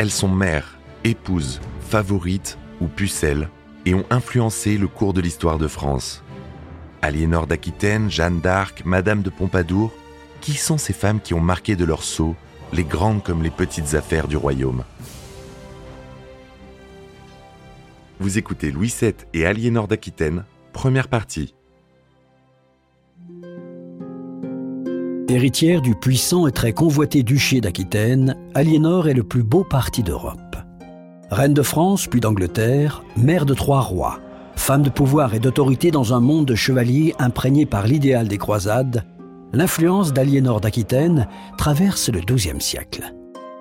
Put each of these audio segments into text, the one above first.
elles sont mères, épouses, favorites ou pucelles et ont influencé le cours de l'histoire de France. Aliénor d'Aquitaine, Jeanne d'Arc, Madame de Pompadour, qui sont ces femmes qui ont marqué de leur sceau les grandes comme les petites affaires du royaume? Vous écoutez Louis VII et Aliénor d'Aquitaine, première partie. Héritière du puissant et très convoité duché d'Aquitaine, Aliénor est le plus beau parti d'Europe. Reine de France puis d'Angleterre, mère de trois rois, femme de pouvoir et d'autorité dans un monde de chevaliers imprégné par l'idéal des croisades, l'influence d'Aliénor d'Aquitaine traverse le XIIe siècle.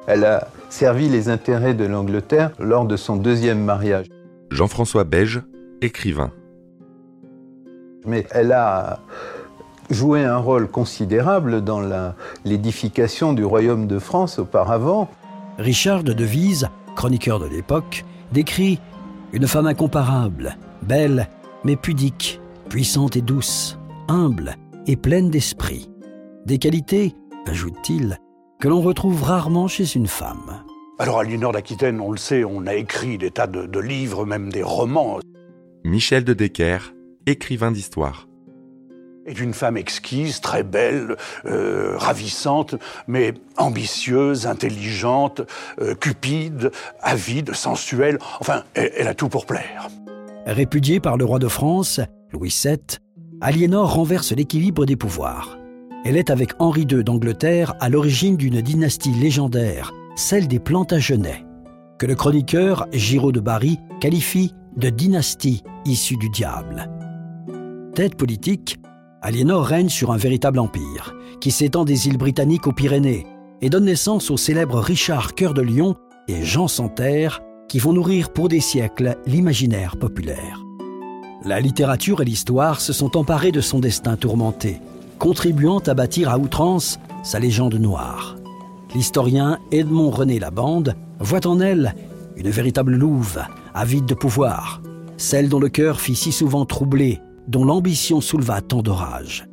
Elle a servi les intérêts de l'Angleterre lors de son deuxième mariage. Jean-François Beige, écrivain. Mais elle a joué un rôle considérable dans l'édification du royaume de France auparavant. Richard de Devise, chroniqueur de l'époque, décrit une femme incomparable, belle mais pudique, puissante et douce, humble et pleine d'esprit. Des qualités, ajoute-t-il, que l'on retrouve rarement chez une femme. Alors à Nord d'Aquitaine, on le sait, on a écrit des tas de, de livres, même des romans. Michel de Decker, écrivain d'histoire est une femme exquise, très belle, euh, ravissante, mais ambitieuse, intelligente, euh, cupide, avide, sensuelle. Enfin, elle, a tout pour plaire. Répudiée par le roi de France, Louis VII, Aliénor renverse l'équilibre des pouvoirs. Elle est avec Henri II d'Angleterre à l'origine d'une dynastie légendaire, celle des Plantagenets, que le chroniqueur Giraud de Barry qualifie de dynastie issue du diable. Tête politique, Aliénor règne sur un véritable empire, qui s'étend des îles britanniques aux Pyrénées et donne naissance aux célèbres Richard Cœur de Lion et Jean Santerre, qui vont nourrir pour des siècles l'imaginaire populaire. La littérature et l'histoire se sont emparés de son destin tourmenté, contribuant à bâtir à outrance sa légende noire. L'historien Edmond René Labande voit en elle une véritable louve, avide de pouvoir, celle dont le cœur fit si souvent troubler dont l'ambition souleva tant d'orages.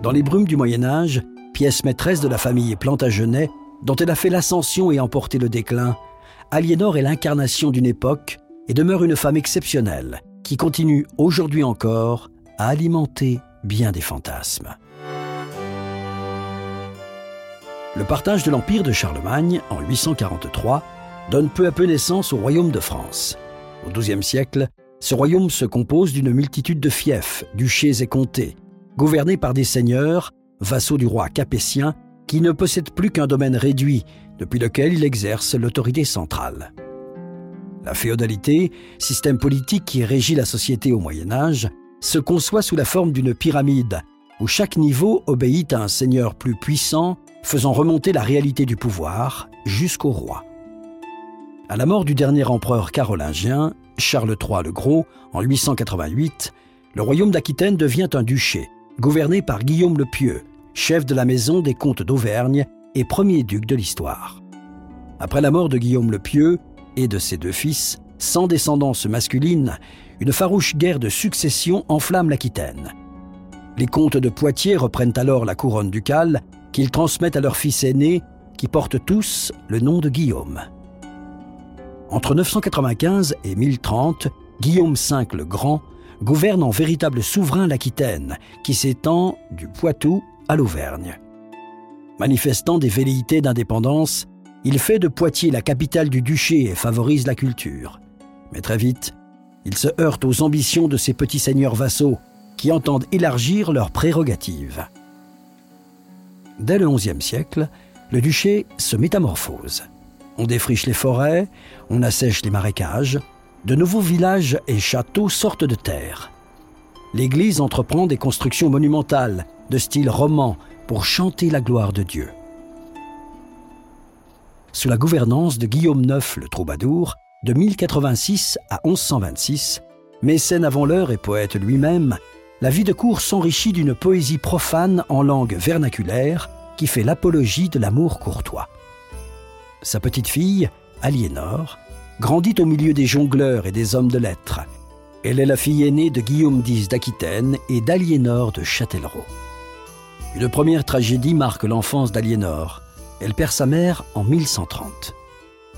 Dans les brumes du Moyen Âge, pièce maîtresse de la famille Plantagenet, dont elle a fait l'ascension et emporté le déclin, Aliénor est l'incarnation d'une époque et demeure une femme exceptionnelle qui continue aujourd'hui encore à alimenter bien des fantasmes. Le partage de l'empire de Charlemagne en 843 donne peu à peu naissance au royaume de France. Au XIIe siècle, ce royaume se compose d'une multitude de fiefs, duchés et comtés, gouvernés par des seigneurs, vassaux du roi capétien, qui ne possèdent plus qu'un domaine réduit, depuis lequel il exerce l'autorité centrale. La féodalité, système politique qui régit la société au Moyen Âge, se conçoit sous la forme d'une pyramide, où chaque niveau obéit à un seigneur plus puissant, faisant remonter la réalité du pouvoir jusqu'au roi. À la mort du dernier empereur carolingien, Charles III le Gros, en 888, le royaume d'Aquitaine devient un duché, gouverné par Guillaume le Pieux, chef de la maison des comtes d'Auvergne et premier duc de l'histoire. Après la mort de Guillaume le Pieux et de ses deux fils, sans descendance masculine, une farouche guerre de succession enflamme l'Aquitaine. Les comtes de Poitiers reprennent alors la couronne ducale qu'ils transmettent à leur fils aîné, qui portent tous le nom de Guillaume. Entre 995 et 1030, Guillaume V le Grand gouverne en véritable souverain l'Aquitaine, qui s'étend du Poitou à l'Auvergne. Manifestant des velléités d'indépendance, il fait de Poitiers la capitale du duché et favorise la culture. Mais très vite, il se heurte aux ambitions de ses petits seigneurs vassaux qui entendent élargir leurs prérogatives. Dès le XIe siècle, le duché se métamorphose. On défriche les forêts, on assèche les marécages, de nouveaux villages et châteaux sortent de terre. L'Église entreprend des constructions monumentales de style roman pour chanter la gloire de Dieu. Sous la gouvernance de Guillaume IX le Troubadour, de 1086 à 1126, mécène avant l'heure et poète lui-même, la vie de cour s'enrichit d'une poésie profane en langue vernaculaire qui fait l'apologie de l'amour courtois. Sa petite fille, Aliénor, grandit au milieu des jongleurs et des hommes de lettres. Elle est la fille aînée de Guillaume X d'Aquitaine et d'Aliénor de Châtellerault. Une première tragédie marque l'enfance d'Aliénor. Elle perd sa mère en 1130.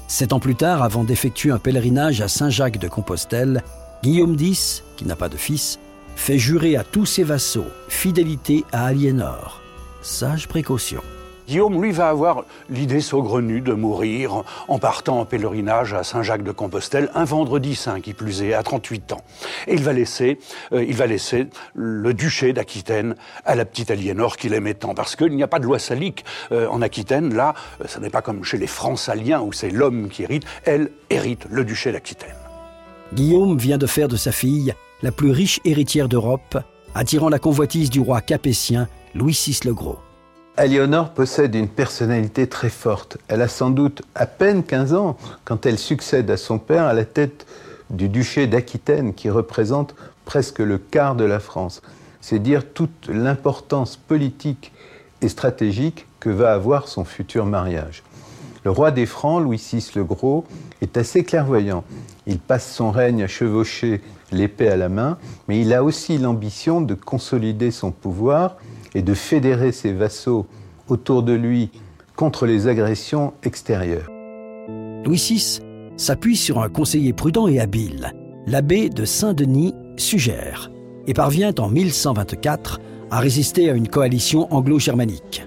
Sept ans plus tard, avant d'effectuer un pèlerinage à Saint-Jacques de Compostelle, Guillaume X, qui n'a pas de fils, fait jurer à tous ses vassaux fidélité à Aliénor. Sage précaution. Guillaume, lui, va avoir l'idée saugrenue de mourir en partant en pèlerinage à Saint-Jacques-de-Compostelle, un vendredi saint qui plus est, à 38 ans. Et il va laisser, euh, il va laisser le duché d'Aquitaine à la petite Aliénor qu'il aimait tant. Parce qu'il n'y a pas de loi salique euh, en Aquitaine. Là, euh, ce n'est pas comme chez les Francs-Saliens où c'est l'homme qui hérite. Elle hérite le duché d'Aquitaine. Guillaume vient de faire de sa fille la plus riche héritière d'Europe, attirant la convoitise du roi capétien Louis VI le Gros. Aliénor possède une personnalité très forte. Elle a sans doute à peine 15 ans quand elle succède à son père à la tête du duché d'Aquitaine qui représente presque le quart de la France. C'est dire toute l'importance politique et stratégique que va avoir son futur mariage. Le roi des Francs, Louis VI le Gros, est assez clairvoyant. Il passe son règne à chevaucher l'épée à la main, mais il a aussi l'ambition de consolider son pouvoir et de fédérer ses vassaux autour de lui contre les agressions extérieures. Louis VI s'appuie sur un conseiller prudent et habile, l'abbé de Saint-Denis Sugère, et parvient en 1124 à résister à une coalition anglo-germanique.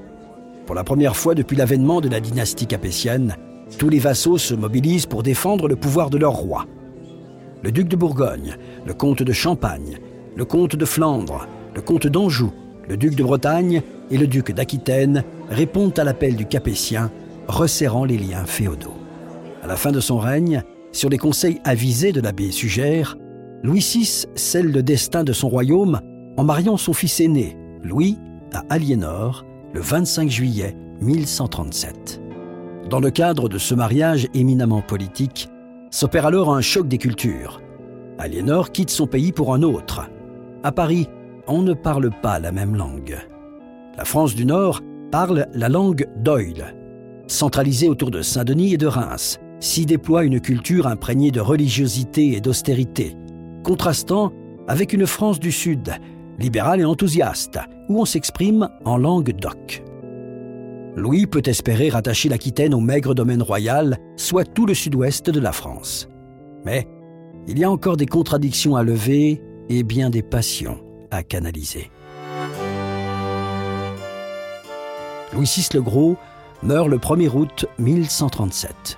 Pour la première fois depuis l'avènement de la dynastie capétienne, tous les vassaux se mobilisent pour défendre le pouvoir de leur roi. Le duc de Bourgogne, le comte de Champagne, le comte de Flandre, le comte d'Anjou, le duc de Bretagne et le duc d'Aquitaine répondent à l'appel du Capétien, resserrant les liens féodaux. À la fin de son règne, sur les conseils avisés de l'abbé Sugère, Louis VI scelle le destin de son royaume en mariant son fils aîné, Louis, à Aliénor, le 25 juillet 1137. Dans le cadre de ce mariage éminemment politique, s'opère alors un choc des cultures. Aliénor quitte son pays pour un autre. À Paris, on ne parle pas la même langue. La France du Nord parle la langue d'Oil. Centralisée autour de Saint-Denis et de Reims, s'y déploie une culture imprégnée de religiosité et d'austérité, contrastant avec une France du Sud, libérale et enthousiaste, où on s'exprime en langue d'oc. Louis peut espérer rattacher l'Aquitaine au maigre domaine royal, soit tout le sud-ouest de la France. Mais il y a encore des contradictions à lever et bien des passions à canaliser. Louis VI le Gros meurt le 1er août 1137.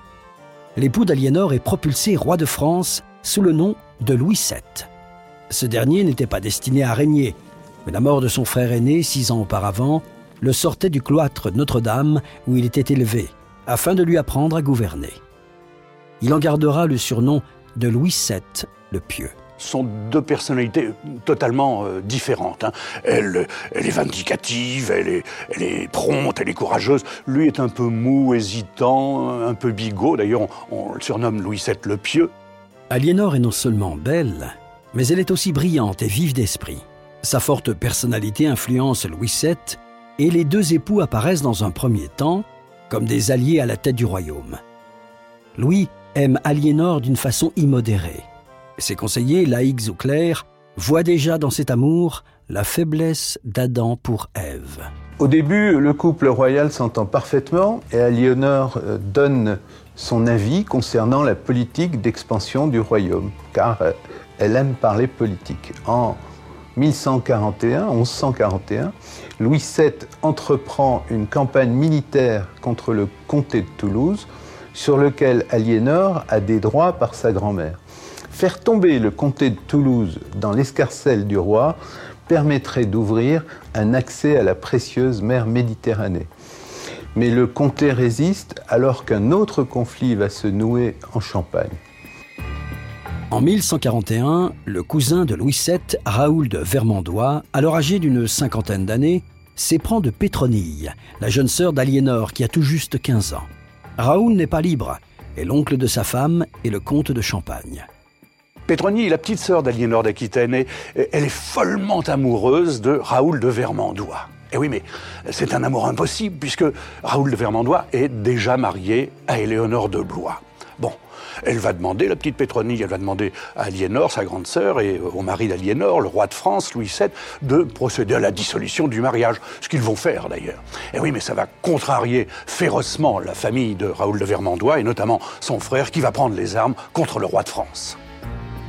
L'époux d'Aliénor est propulsé roi de France sous le nom de Louis VII. Ce dernier n'était pas destiné à régner, mais la mort de son frère aîné, six ans auparavant, le sortait du cloître Notre-Dame où il était élevé, afin de lui apprendre à gouverner. Il en gardera le surnom de Louis VII le Pieux sont deux personnalités totalement euh, différentes. Hein. Elle, elle, est vindicative, elle est, elle est, prompte, elle est courageuse. Lui est un peu mou, hésitant, un peu bigot. D'ailleurs, on, on, le surnomme Louis VII le Pieux. Aliénor est non seulement belle, mais elle est aussi brillante et vive d'esprit. Sa forte personnalité influence Louis VII et les deux époux apparaissent dans un premier temps comme des alliés à la tête du royaume. Louis aime Aliénor d'une façon immodérée. Ses conseillers, laïcs ou clercs, voient déjà dans cet amour la faiblesse d'Adam pour Ève. Au début, le couple royal s'entend parfaitement et Aliénor euh, donne son avis concernant la politique d'expansion du royaume, car euh, elle aime parler politique. En 1141, 1141, Louis VII entreprend une campagne militaire contre le comté de Toulouse, sur lequel Aliénor a des droits par sa grand-mère. Faire tomber le comté de Toulouse dans l'escarcelle du roi permettrait d'ouvrir un accès à la précieuse mer Méditerranée. Mais le comté résiste alors qu'un autre conflit va se nouer en Champagne. En 1141, le cousin de Louis VII, Raoul de Vermandois, alors âgé d'une cinquantaine d'années, s'éprend de Pétronille, la jeune sœur d'Aliénor qui a tout juste 15 ans. Raoul n'est pas libre, et l'oncle de sa femme est le comte de Champagne. Pétronille, la petite sœur d'Aliénor d'Aquitaine, elle est follement amoureuse de Raoul de Vermandois. Et eh oui, mais c'est un amour impossible puisque Raoul de Vermandois est déjà marié à Éléonore de Blois. Bon, elle va demander, la petite Pétronie, elle va demander à Aliénor, sa grande sœur, et au mari d'Aliénor, le roi de France, Louis VII, de procéder à la dissolution du mariage. Ce qu'ils vont faire d'ailleurs. Et oui, mais ça va contrarier férocement la famille de Raoul de Vermandois, et notamment son frère, qui va prendre les armes contre le roi de France.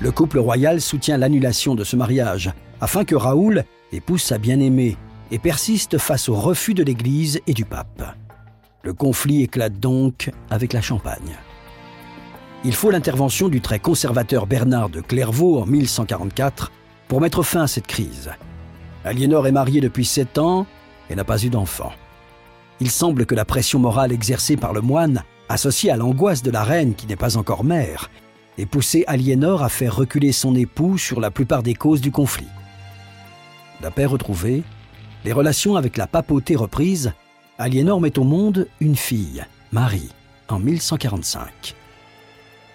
Le couple royal soutient l'annulation de ce mariage, afin que Raoul épouse sa bien-aimée et persiste face au refus de l'Église et du pape. Le conflit éclate donc avec la Champagne. Il faut l'intervention du très conservateur Bernard de Clairvaux en 1144 pour mettre fin à cette crise. Aliénor est mariée depuis sept ans et n'a pas eu d'enfant. Il semble que la pression morale exercée par le moine, associée à l'angoisse de la reine qui n'est pas encore mère, ait poussé Aliénor à faire reculer son époux sur la plupart des causes du conflit. La paix retrouvée, les relations avec la papauté reprises, Aliénor met au monde une fille, Marie, en 1145.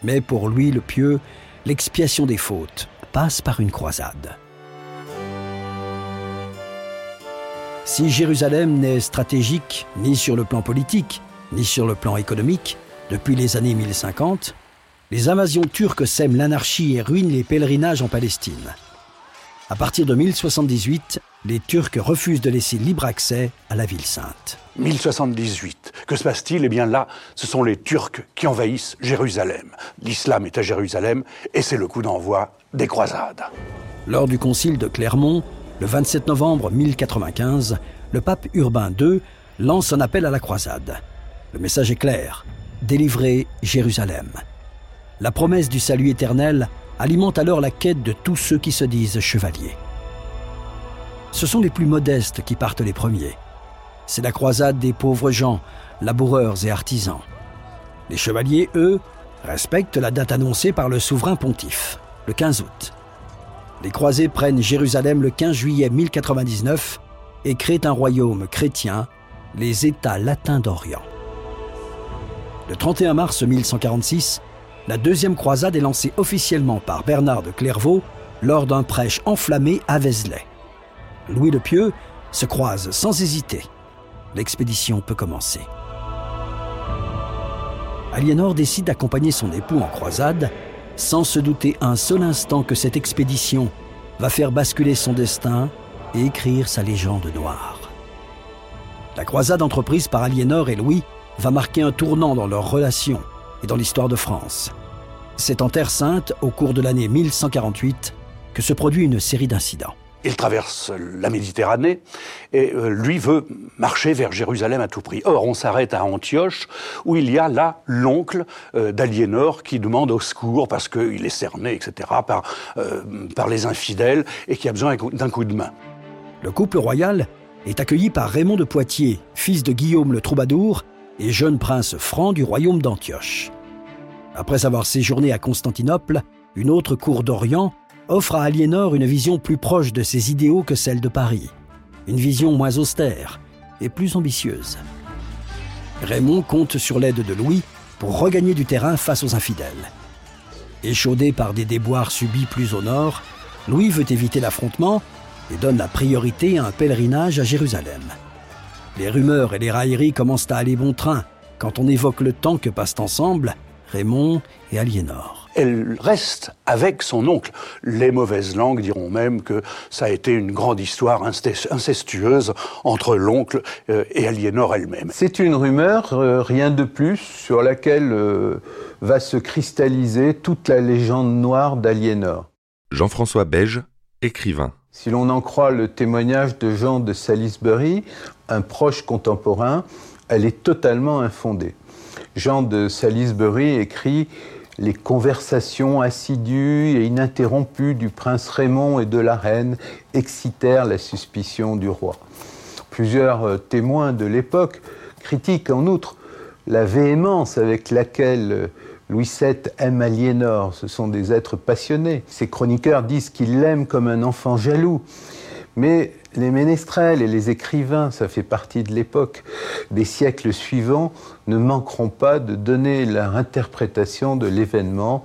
Mais pour lui, le pieux, l'expiation des fautes passe par une croisade. Si Jérusalem n'est stratégique ni sur le plan politique, ni sur le plan économique, depuis les années 1050, les invasions turques sèment l'anarchie et ruinent les pèlerinages en Palestine. À partir de 1078, les Turcs refusent de laisser libre accès à la ville sainte. 1078. Que se passe-t-il? Eh bien là, ce sont les Turcs qui envahissent Jérusalem. L'islam est à Jérusalem et c'est le coup d'envoi des croisades. Lors du concile de Clermont, le 27 novembre 1095, le pape Urbain II lance un appel à la croisade. Le message est clair délivrer Jérusalem. La promesse du salut éternel alimente alors la quête de tous ceux qui se disent chevaliers. Ce sont les plus modestes qui partent les premiers. C'est la croisade des pauvres gens, laboureurs et artisans. Les chevaliers, eux, respectent la date annoncée par le souverain pontife, le 15 août. Les croisés prennent Jérusalem le 15 juillet 1099 et créent un royaume chrétien, les États latins d'Orient. Le 31 mars 1146, la deuxième croisade est lancée officiellement par Bernard de Clairvaux lors d'un prêche enflammé à Vézelay. Louis le Pieux se croise sans hésiter. L'expédition peut commencer. Aliénor décide d'accompagner son époux en croisade sans se douter un seul instant que cette expédition va faire basculer son destin et écrire sa légende noire. La croisade entreprise par Aliénor et Louis va marquer un tournant dans leur relation et dans l'histoire de France. C'est en Terre Sainte, au cours de l'année 1148, que se produit une série d'incidents. Il traverse la Méditerranée et euh, lui veut marcher vers Jérusalem à tout prix. Or, on s'arrête à Antioche où il y a là l'oncle euh, d'Aliénor qui demande au secours parce qu'il est cerné, etc., par, euh, par les infidèles et qui a besoin d'un coup de main. Le couple royal est accueilli par Raymond de Poitiers, fils de Guillaume le Troubadour et jeune prince franc du royaume d'Antioche. Après avoir séjourné à Constantinople, une autre cour d'Orient offre à Aliénor une vision plus proche de ses idéaux que celle de Paris, une vision moins austère et plus ambitieuse. Raymond compte sur l'aide de Louis pour regagner du terrain face aux infidèles. Échaudé par des déboires subis plus au nord, Louis veut éviter l'affrontement et donne la priorité à un pèlerinage à Jérusalem. Les rumeurs et les railleries commencent à aller bon train quand on évoque le temps que passent ensemble Raymond et Aliénor. Elle reste avec son oncle. Les mauvaises langues diront même que ça a été une grande histoire incestueuse entre l'oncle euh, et Aliénor elle-même. C'est une rumeur, euh, rien de plus, sur laquelle euh, va se cristalliser toute la légende noire d'Aliénor. Jean-François Beige, écrivain. Si l'on en croit le témoignage de Jean de Salisbury, un proche contemporain, elle est totalement infondée. Jean de Salisbury écrit les conversations assidues et ininterrompues du prince Raymond et de la reine excitèrent la suspicion du roi. Plusieurs euh, témoins de l'époque critiquent en outre la véhémence avec laquelle euh, Louis VII aime Aliénor. Ce sont des êtres passionnés. Ces chroniqueurs disent qu'il l'aime comme un enfant jaloux. Mais les ménestrels et les écrivains, ça fait partie de l'époque, des siècles suivants, ne manqueront pas de donner leur interprétation de l'événement,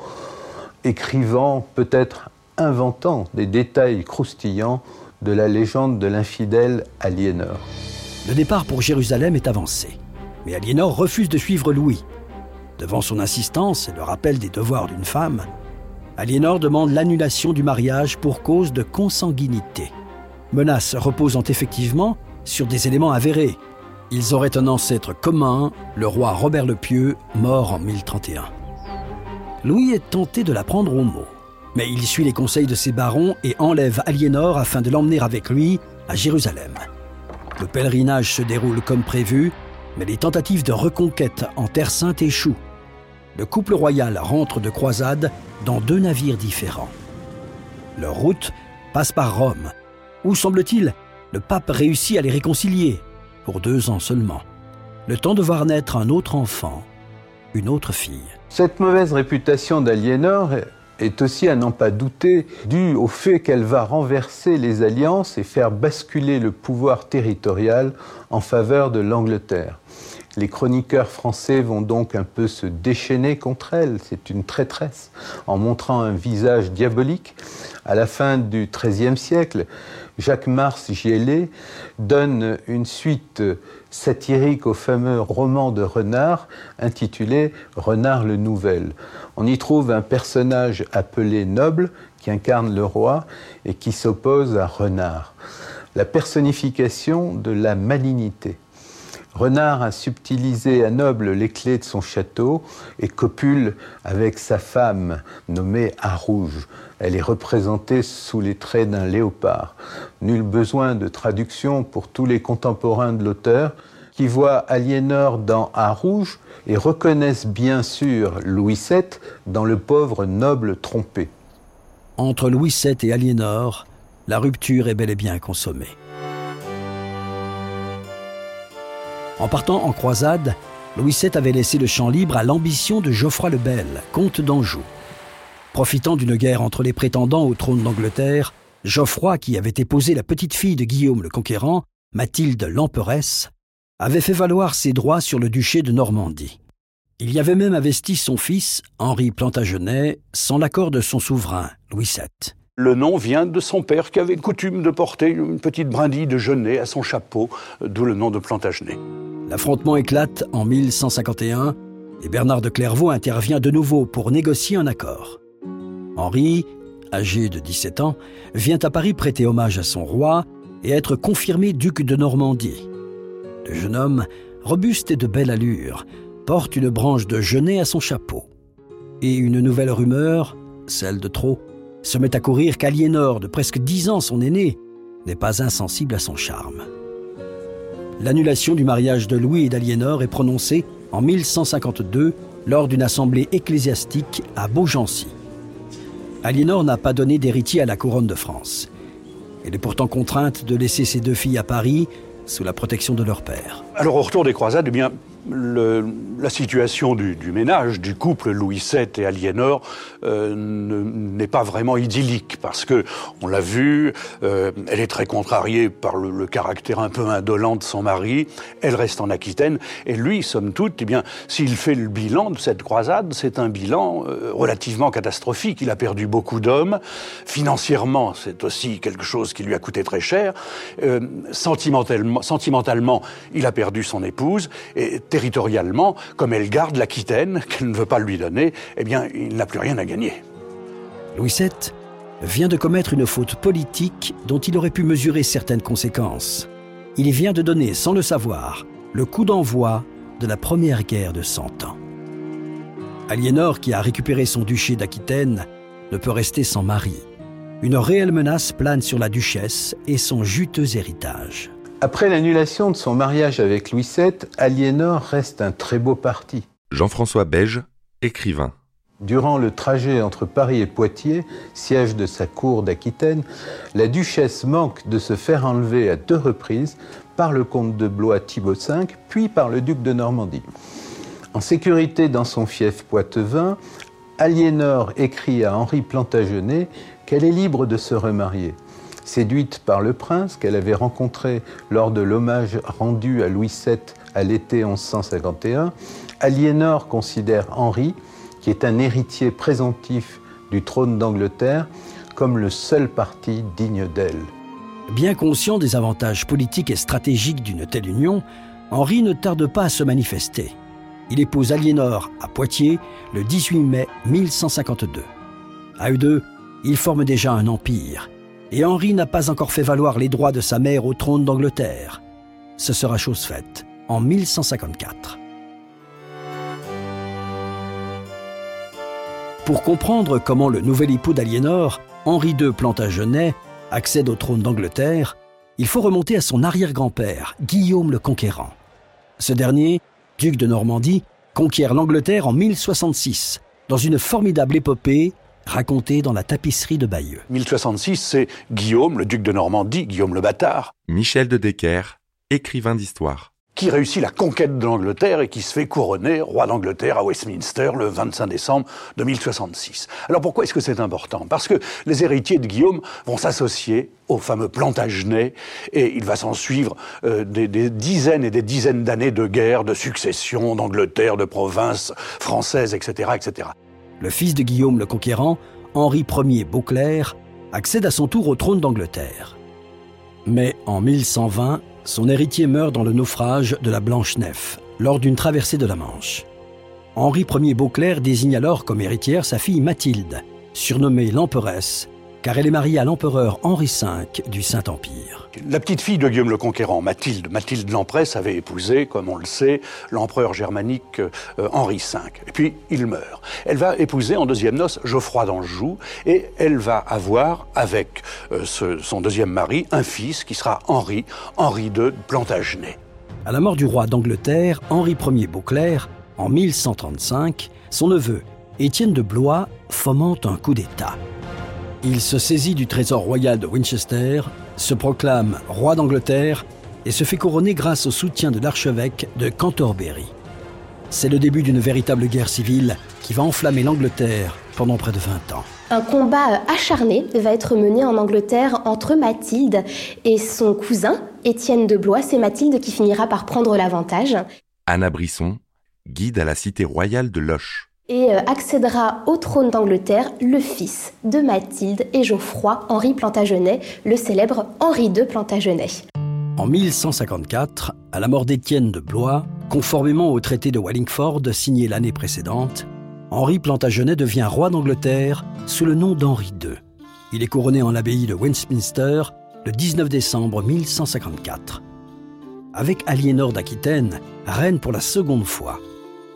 écrivant, peut-être inventant des détails croustillants de la légende de l'infidèle Aliénor. Le départ pour Jérusalem est avancé, mais Aliénor refuse de suivre Louis. Devant son insistance et le rappel des devoirs d'une femme, Aliénor demande l'annulation du mariage pour cause de consanguinité. Menaces reposant effectivement sur des éléments avérés. Ils auraient un ancêtre commun, le roi Robert le Pieux, mort en 1031. Louis est tenté de la prendre au mot, mais il suit les conseils de ses barons et enlève Aliénor afin de l'emmener avec lui à Jérusalem. Le pèlerinage se déroule comme prévu, mais les tentatives de reconquête en Terre Sainte échouent. Le couple royal rentre de croisade dans deux navires différents. Leur route passe par Rome, où semble-t-il le pape réussit à les réconcilier, pour deux ans seulement, le temps de voir naître un autre enfant, une autre fille. Cette mauvaise réputation d'Aliénor est aussi à n'en pas douter due au fait qu'elle va renverser les alliances et faire basculer le pouvoir territorial en faveur de l'Angleterre. Les chroniqueurs français vont donc un peu se déchaîner contre elle, c'est une traîtresse, en montrant un visage diabolique. À la fin du XIIIe siècle, Jacques Mars Giellet donne une suite satirique au fameux roman de Renard intitulé Renard le Nouvel. On y trouve un personnage appelé Noble qui incarne le roi et qui s'oppose à Renard, la personnification de la malignité. Renard a subtilisé à Noble les clés de son château et copule avec sa femme nommée Arouge. Elle est représentée sous les traits d'un léopard. Nul besoin de traduction pour tous les contemporains de l'auteur qui voient Aliénor dans Arouge et reconnaissent bien sûr Louis VII dans le pauvre noble trompé. Entre Louis VII et Aliénor, la rupture est bel et bien consommée. En partant en croisade, Louis VII avait laissé le champ libre à l'ambition de Geoffroy le Bel, comte d'Anjou. Profitant d'une guerre entre les prétendants au trône d'Angleterre, Geoffroy, qui avait épousé la petite fille de Guillaume le Conquérant, Mathilde l'Emperesse, avait fait valoir ses droits sur le duché de Normandie. Il y avait même investi son fils, Henri Plantagenet, sans l'accord de son souverain, Louis VII. Le nom vient de son père qui avait coutume de porter une petite brindille de genêt à son chapeau, d'où le nom de Plantagenet. L'affrontement éclate en 1151 et Bernard de Clairvaux intervient de nouveau pour négocier un accord. Henri, âgé de 17 ans, vient à Paris prêter hommage à son roi et être confirmé duc de Normandie. Le jeune homme, robuste et de belle allure, porte une branche de genêt à son chapeau. Et une nouvelle rumeur, celle de trop, se met à courir qu'Aliénor, de presque dix ans son aîné, n'est pas insensible à son charme. L'annulation du mariage de Louis et d'Aliénor est prononcée en 1152 lors d'une assemblée ecclésiastique à Beaugency. Aliénor n'a pas donné d'héritier à la couronne de France. Elle est pourtant contrainte de laisser ses deux filles à Paris sous la protection de leur père. Alors au retour des croisades, eh bien, le, la situation du, du, ménage, du couple Louis VII et Aliénor euh, n'est pas vraiment idyllique parce que, on l'a vu, euh, elle est très contrariée par le, le, caractère un peu indolent de son mari. Elle reste en Aquitaine et lui, somme toute, eh bien, s'il fait le bilan de cette croisade, c'est un bilan euh, relativement catastrophique. Il a perdu beaucoup d'hommes. Financièrement, c'est aussi quelque chose qui lui a coûté très cher. Euh, sentimentalement, sentimentalement, il a perdu son épouse et territorialement, comme elle garde l'Aquitaine, qu'elle ne veut pas lui donner, eh bien, il n'a plus rien à gagner. Louis VII vient de commettre une faute politique dont il aurait pu mesurer certaines conséquences. Il vient de donner, sans le savoir, le coup d'envoi de la première guerre de Cent Ans. Aliénor, qui a récupéré son duché d'Aquitaine, ne peut rester sans mari. Une réelle menace plane sur la duchesse et son juteux héritage. Après l'annulation de son mariage avec Louis VII, Aliénor reste un très beau parti. Jean-François Beige, écrivain. Durant le trajet entre Paris et Poitiers, siège de sa cour d'Aquitaine, la duchesse manque de se faire enlever à deux reprises par le comte de Blois Thibaut V, puis par le duc de Normandie. En sécurité dans son fief poitevin, Aliénor écrit à Henri Plantagenet qu'elle est libre de se remarier. Séduite par le prince qu'elle avait rencontré lors de l'hommage rendu à Louis VII à l'été 1151, Aliénor considère Henri, qui est un héritier présomptif du trône d'Angleterre, comme le seul parti digne d'elle. Bien conscient des avantages politiques et stratégiques d'une telle union, Henri ne tarde pas à se manifester. il épouse Aliénor à Poitiers le 18 mai 1152. À eux deux, ils forment déjà un empire, et Henri n'a pas encore fait valoir les droits de sa mère au trône d'Angleterre. Ce sera chose faite en 1154. Pour comprendre comment le nouvel époux d'Aliénor, Henri II Plantagenet, accède au trône d'Angleterre, il faut remonter à son arrière-grand-père, Guillaume le Conquérant. Ce dernier, duc de Normandie, conquiert l'Angleterre en 1066, dans une formidable épopée racontée dans la tapisserie de Bayeux. 1066, c'est Guillaume, le duc de Normandie, Guillaume le bâtard. Michel de Decker, écrivain d'histoire qui réussit la conquête de l'Angleterre et qui se fait couronner roi d'Angleterre à Westminster le 25 décembre de 1066. Alors pourquoi est-ce que c'est important? Parce que les héritiers de Guillaume vont s'associer au fameux Plantagenet et il va s'en suivre euh, des, des, dizaines et des dizaines d'années de guerre, de succession d'Angleterre, de provinces françaises, etc., etc. Le fils de Guillaume le Conquérant, Henri Ier Beauclerc, accède à son tour au trône d'Angleterre. Mais en 1120, son héritier meurt dans le naufrage de la Blanche-Nef, lors d'une traversée de la Manche. Henri Ier Beauclerc désigne alors comme héritière sa fille Mathilde, surnommée l'Emperesse, car elle est mariée à l'empereur Henri V du Saint-Empire. La petite fille de Guillaume le Conquérant, Mathilde, Mathilde l'Emperesse, avait épousé, comme on le sait, l'empereur germanique euh, Henri V. Et puis il meurt. Elle va épouser en deuxième noce Geoffroy d'Anjou et elle va avoir avec euh, ce, son deuxième mari un fils qui sera Henri, Henri II de Plantagenet. À la mort du roi d'Angleterre, Henri Ier Beauclerc, en 1135, son neveu, Étienne de Blois, fomente un coup d'État. Il se saisit du trésor royal de Winchester, se proclame roi d'Angleterre et se fait couronner grâce au soutien de l'archevêque de Canterbury. C'est le début d'une véritable guerre civile qui va enflammer l'Angleterre pendant près de 20 ans. Un combat acharné va être mené en Angleterre entre Mathilde et son cousin, Étienne de Blois. C'est Mathilde qui finira par prendre l'avantage. Anna Brisson, guide à la cité royale de Loche et euh, accédera au trône d'Angleterre le fils de Mathilde et Geoffroy, Henri Plantagenet, le célèbre Henri II Plantagenet. En 1154, à la mort d'Étienne de Blois, conformément au traité de Wallingford signé l'année précédente, Henri Plantagenet devient roi d'Angleterre sous le nom d'Henri II. Il est couronné en l'abbaye de Westminster le 19 décembre 1154. Avec Aliénor d'Aquitaine, reine pour la seconde fois,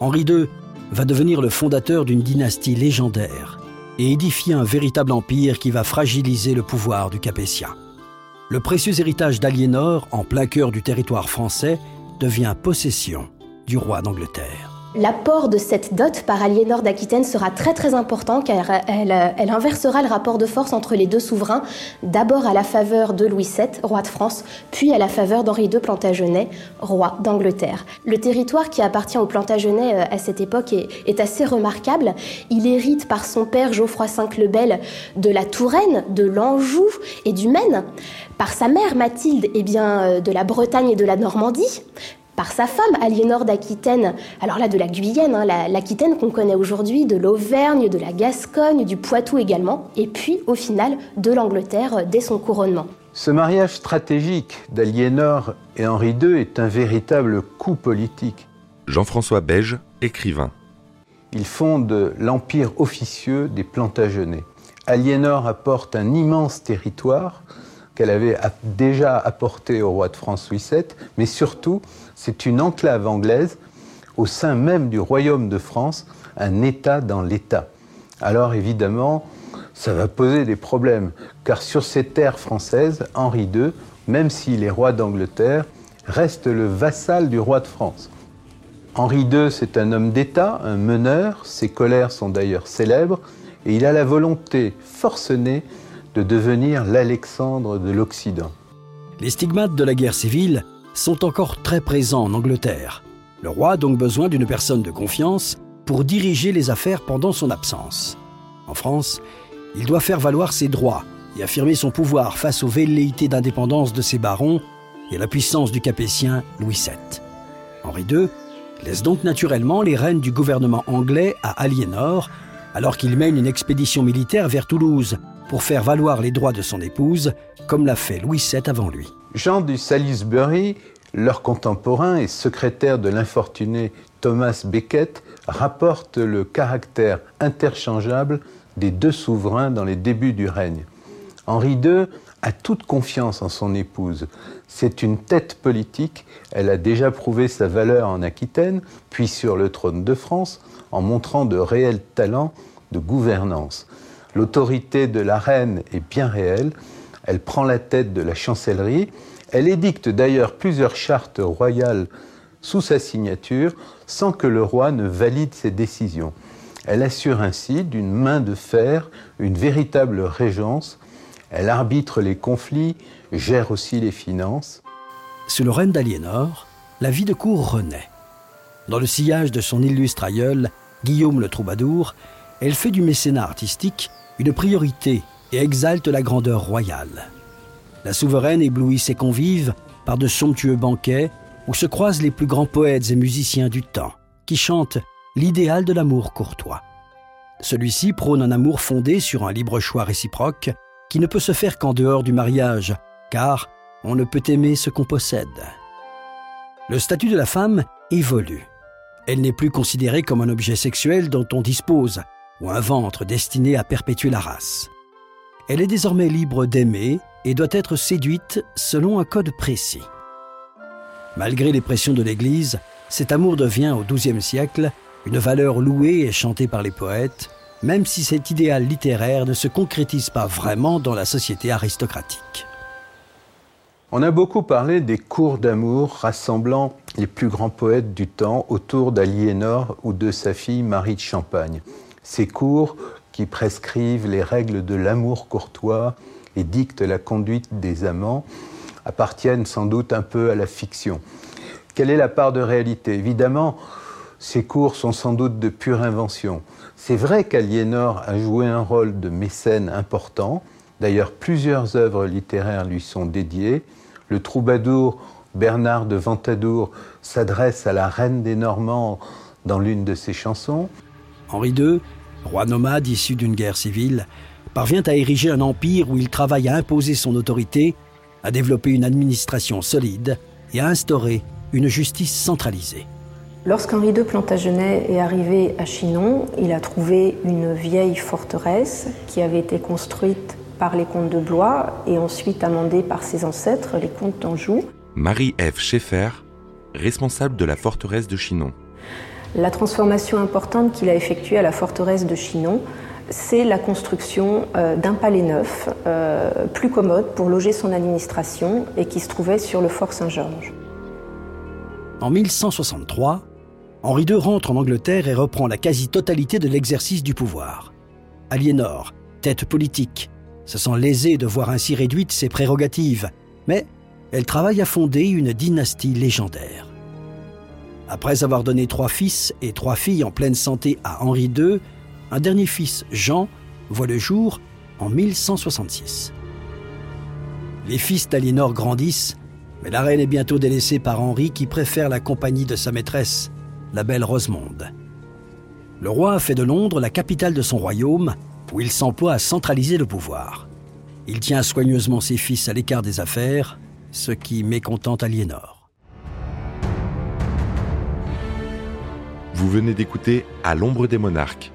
Henri II va devenir le fondateur d'une dynastie légendaire et édifier un véritable empire qui va fragiliser le pouvoir du Capétien. Le précieux héritage d'Aliénor, en plein cœur du territoire français, devient possession du roi d'Angleterre. L'apport de cette dot par Aliénor d'Aquitaine sera très très important car elle, inversera le rapport de force entre les deux souverains, d'abord à la faveur de Louis VII, roi de France, puis à la faveur d'Henri II Plantagenet, roi d'Angleterre. Le territoire qui appartient au Plantagenet euh, à cette époque est, assez remarquable. Il hérite par son père Geoffroy V le Bel de la Touraine, de l'Anjou et du Maine. Par sa mère Mathilde, eh euh, de la Bretagne et de la Normandie par sa femme, Aliénor d'Aquitaine, alors là de la Guyenne, hein, l'Aquitaine qu'on connaît aujourd'hui, de l'Auvergne, de la Gascogne, du Poitou également, et puis au final de l'Angleterre euh, dès son couronnement. Ce mariage stratégique d'Aliénor et Henri II est un véritable coup politique. Jean-François Beige, écrivain. Il fonde l'empire officieux des Plantagenets. Aliénor apporte un immense territoire qu'elle avait déjà apporté au roi de France Louis VII, mais surtout, c'est une enclave anglaise au sein même du royaume de France, un État dans l'État. Alors évidemment, ça va poser des problèmes, car sur ces terres françaises, Henri II, même s'il est roi d'Angleterre, reste le vassal du roi de France. Henri II, c'est un homme d'État, un meneur, ses colères sont d'ailleurs célèbres, et il a la volonté forcenée de devenir l'Alexandre de l'Occident. Les stigmates de la guerre civile sont encore très présents en Angleterre. Le roi a donc besoin d'une personne de confiance pour diriger les affaires pendant son absence. En France, il doit faire valoir ses droits et affirmer son pouvoir face aux velléités d'indépendance de ses barons et à la puissance du Capétien Louis VII. Henri II laisse donc naturellement les rênes du gouvernement anglais à Aliénor alors qu'il mène une expédition militaire vers Toulouse pour faire valoir les droits de son épouse, comme l'a fait Louis VII avant lui. Jean du Salisbury Leur contemporain et secrétaire de l'infortuné Thomas Becket rapporte le caractère interchangeable des deux souverains dans les débuts du règne. Henri II a toute confiance en son épouse. C'est une tête politique, elle a déjà prouvé sa valeur en Aquitaine, puis sur le trône de France, en montrant de réels talents de gouvernance. L'autorité de la reine est bien réelle, elle prend la tête de la chancellerie, elle édicte d'ailleurs plusieurs chartes royales sous sa signature sans que le roi ne valide ses décisions. Elle assure ainsi d'une main de fer une véritable régence, elle arbitre les conflits, gère aussi les finances. Sous le règne d'Aliénor, la vie de cour renaît. Dans le sillage de son illustre aïeul, Guillaume le Troubadour, elle fait du mécénat artistique une priorité et exalte la grandeur royale. La souveraine éblouit ses convives par de somptueux banquets où se croisent les plus grands poètes et musiciens du temps, qui chantent l'idéal de l'amour courtois. Celui-ci prône un amour fondé sur un libre choix réciproque qui ne peut se faire qu'en dehors du mariage, car on ne peut aimer ce qu'on possède. Le statut de la femme évolue. Elle n'est plus considérée comme un objet sexuel dont on dispose, ou un ventre destiné à perpétuer la race. Elle est désormais libre d'aimer et doit être séduite selon un code précis. Malgré les pressions de l'Église, cet amour devient au XIIe siècle une valeur louée et chantée par les poètes, même si cet idéal littéraire ne se concrétise pas vraiment dans la société aristocratique. On a beaucoup parlé des cours d'amour rassemblant les plus grands poètes du temps autour d'Aliénor ou de sa fille Marie de Champagne. Ces cours qui prescrivent les règles de l'amour courtois et dictent la conduite des amants appartiennent sans doute un peu à la fiction. Quelle est la part de réalité? Évidemment, ces cours sont sans doute de pure invention. C'est vrai qu'Aliénor a joué un rôle de mécène important. D'ailleurs, plusieurs œuvres littéraires lui sont dédiées. Le troubadour Bernard de Ventadour s'adresse à la reine des Normands dans l'une de ses chansons. Henri II, roi nomade issu d'une guerre civile, parvient à ériger un empire où il travaille à imposer son autorité, à développer une administration solide et à instaurer une justice centralisée. Lorsqu'Henri II Plantagenet est arrivé à Chinon, il a trouvé une vieille forteresse qui avait été construite par les comtes de Blois et ensuite amendée par ses ancêtres, les comtes d'Anjou. Marie-Ève Schaeffer, responsable de la forteresse de Chinon. La transformation importante qu'il a effectuée à la forteresse de Chinon, c'est la construction euh, d'un palais neuf, euh, plus commode pour loger son administration et qui se trouvait sur le fort Saint-Georges. En 1163, Henri II rentre en Angleterre et reprend la quasi-totalité de l'exercice du pouvoir. Aliénor, tête politique, se sent lésée de voir ainsi réduite ses prérogatives, mais elle travaille à fonder une dynastie légendaire. Après avoir donné trois fils et trois filles en pleine santé à Henri II, un dernier fils, Jean, voit le jour en 1166. Les fils d'Aliénor grandissent, mais la reine est bientôt délaissée par Henri qui préfère la compagnie de sa maîtresse, la belle Rosemonde. Le roi fait de Londres la capitale de son royaume, où il s'emploie à centraliser le pouvoir. Il tient soigneusement ses fils à l'écart des affaires, ce qui mécontente Aliénor. Vous venez d'écouter À l'ombre des monarques.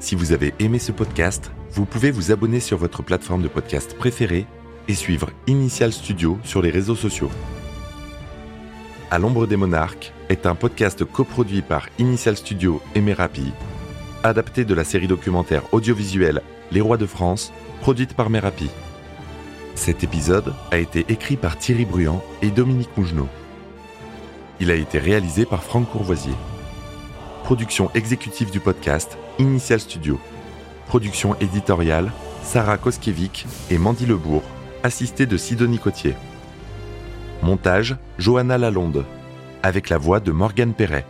Si vous avez aimé ce podcast, vous pouvez vous abonner sur votre plateforme de podcast préférée et suivre Initial Studio sur les réseaux sociaux. À l'ombre des monarques est un podcast coproduit par Initial Studio et Merapi, adapté de la série documentaire audiovisuelle Les Rois de France, produite par Merapi. Cet épisode a été écrit par Thierry Bruand et Dominique Mougenot. Il a été réalisé par Franck Courvoisier. Production exécutive du podcast Initial Studio. Production éditoriale Sarah Koskiewicz et Mandy Lebourg, assistée de Sidonie Cotier. Montage Johanna Lalonde, avec la voix de Morgane Perret.